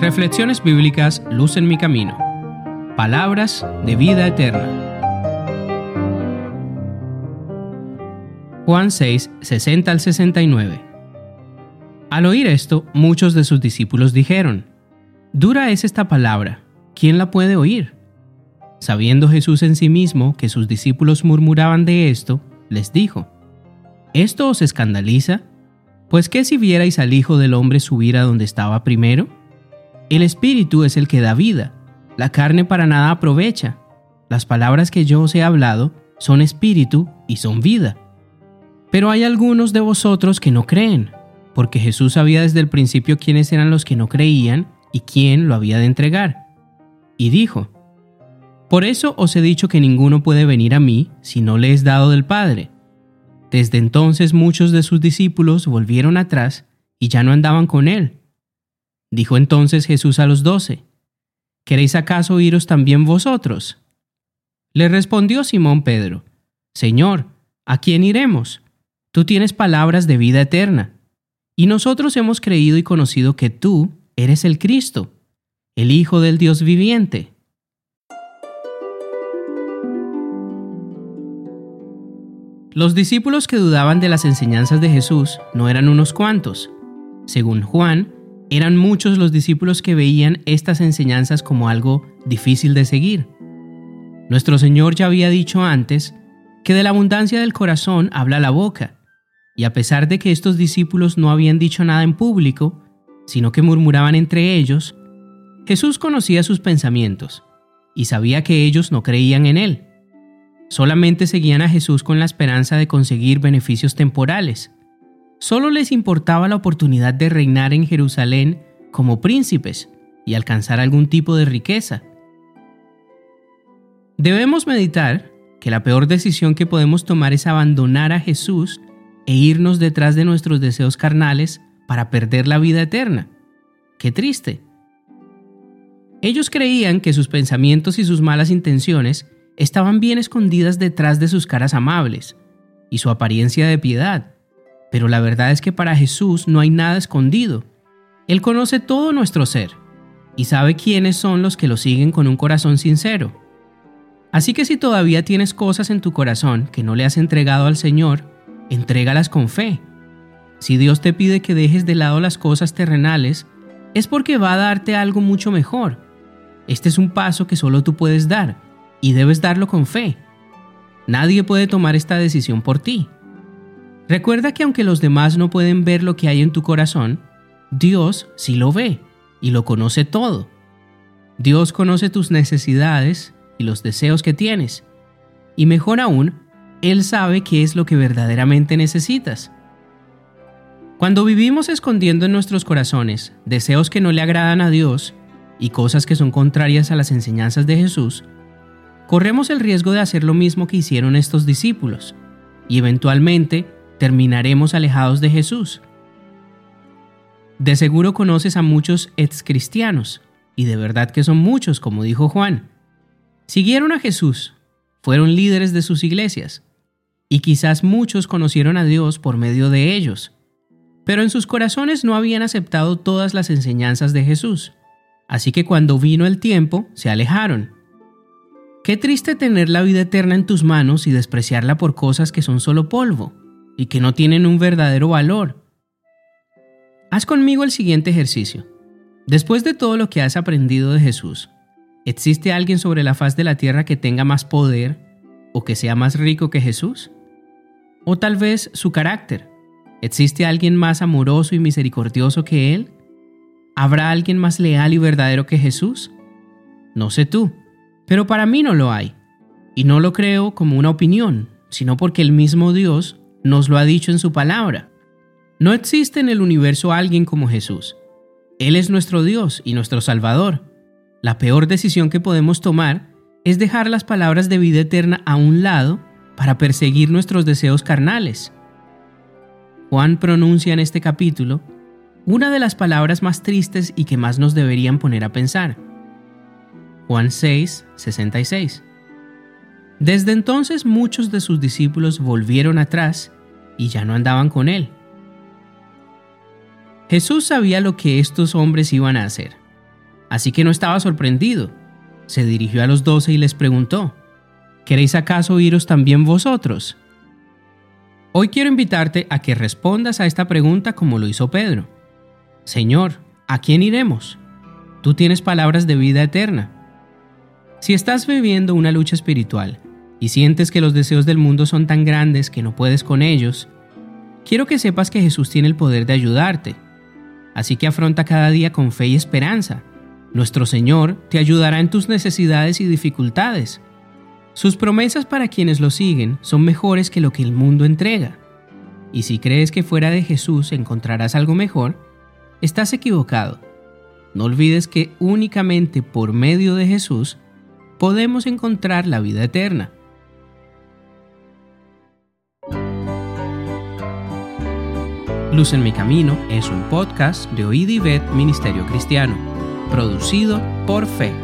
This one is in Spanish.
Reflexiones bíblicas Luz en mi camino. Palabras de vida eterna. Juan 6, 60 al 69. Al oír esto, muchos de sus discípulos dijeron, Dura es esta palabra, ¿quién la puede oír? Sabiendo Jesús en sí mismo que sus discípulos murmuraban de esto, les dijo, ¿Esto os escandaliza? Pues qué si vierais al Hijo del Hombre subir a donde estaba primero? El Espíritu es el que da vida, la carne para nada aprovecha. Las palabras que yo os he hablado son espíritu y son vida. Pero hay algunos de vosotros que no creen, porque Jesús sabía desde el principio quiénes eran los que no creían y quién lo había de entregar. Y dijo, Por eso os he dicho que ninguno puede venir a mí si no le es dado del Padre. Desde entonces muchos de sus discípulos volvieron atrás y ya no andaban con él. Dijo entonces Jesús a los doce, ¿Queréis acaso iros también vosotros? Le respondió Simón Pedro, Señor, ¿a quién iremos? Tú tienes palabras de vida eterna, y nosotros hemos creído y conocido que tú eres el Cristo, el Hijo del Dios viviente. Los discípulos que dudaban de las enseñanzas de Jesús no eran unos cuantos. Según Juan, eran muchos los discípulos que veían estas enseñanzas como algo difícil de seguir. Nuestro Señor ya había dicho antes que de la abundancia del corazón habla la boca, y a pesar de que estos discípulos no habían dicho nada en público, sino que murmuraban entre ellos, Jesús conocía sus pensamientos y sabía que ellos no creían en Él. Solamente seguían a Jesús con la esperanza de conseguir beneficios temporales. Solo les importaba la oportunidad de reinar en Jerusalén como príncipes y alcanzar algún tipo de riqueza. Debemos meditar que la peor decisión que podemos tomar es abandonar a Jesús e irnos detrás de nuestros deseos carnales para perder la vida eterna. Qué triste. Ellos creían que sus pensamientos y sus malas intenciones estaban bien escondidas detrás de sus caras amables y su apariencia de piedad. Pero la verdad es que para Jesús no hay nada escondido. Él conoce todo nuestro ser y sabe quiénes son los que lo siguen con un corazón sincero. Así que si todavía tienes cosas en tu corazón que no le has entregado al Señor, entrégalas con fe. Si Dios te pide que dejes de lado las cosas terrenales, es porque va a darte algo mucho mejor. Este es un paso que solo tú puedes dar y debes darlo con fe. Nadie puede tomar esta decisión por ti. Recuerda que aunque los demás no pueden ver lo que hay en tu corazón, Dios sí lo ve y lo conoce todo. Dios conoce tus necesidades y los deseos que tienes. Y mejor aún, Él sabe qué es lo que verdaderamente necesitas. Cuando vivimos escondiendo en nuestros corazones deseos que no le agradan a Dios y cosas que son contrarias a las enseñanzas de Jesús, corremos el riesgo de hacer lo mismo que hicieron estos discípulos, y eventualmente terminaremos alejados de Jesús. De seguro conoces a muchos ex cristianos, y de verdad que son muchos, como dijo Juan. Siguieron a Jesús, fueron líderes de sus iglesias, y quizás muchos conocieron a Dios por medio de ellos, pero en sus corazones no habían aceptado todas las enseñanzas de Jesús, así que cuando vino el tiempo se alejaron. Qué triste tener la vida eterna en tus manos y despreciarla por cosas que son solo polvo y que no tienen un verdadero valor. Haz conmigo el siguiente ejercicio. Después de todo lo que has aprendido de Jesús, ¿existe alguien sobre la faz de la tierra que tenga más poder o que sea más rico que Jesús? O tal vez su carácter. ¿Existe alguien más amoroso y misericordioso que Él? ¿Habrá alguien más leal y verdadero que Jesús? No sé tú pero para mí no lo hay. Y no lo creo como una opinión, sino porque el mismo Dios nos lo ha dicho en su palabra. No existe en el universo alguien como Jesús. Él es nuestro Dios y nuestro Salvador. La peor decisión que podemos tomar es dejar las palabras de vida eterna a un lado para perseguir nuestros deseos carnales. Juan pronuncia en este capítulo una de las palabras más tristes y que más nos deberían poner a pensar. Juan 6, 66. Desde entonces muchos de sus discípulos volvieron atrás y ya no andaban con él. Jesús sabía lo que estos hombres iban a hacer, así que no estaba sorprendido. Se dirigió a los doce y les preguntó, ¿Queréis acaso iros también vosotros? Hoy quiero invitarte a que respondas a esta pregunta como lo hizo Pedro. Señor, ¿a quién iremos? Tú tienes palabras de vida eterna. Si estás viviendo una lucha espiritual y sientes que los deseos del mundo son tan grandes que no puedes con ellos, quiero que sepas que Jesús tiene el poder de ayudarte. Así que afronta cada día con fe y esperanza. Nuestro Señor te ayudará en tus necesidades y dificultades. Sus promesas para quienes lo siguen son mejores que lo que el mundo entrega. Y si crees que fuera de Jesús encontrarás algo mejor, estás equivocado. No olvides que únicamente por medio de Jesús podemos encontrar la vida eterna. Luz en mi camino es un podcast de Oíd Ministerio Cristiano, producido por Fe.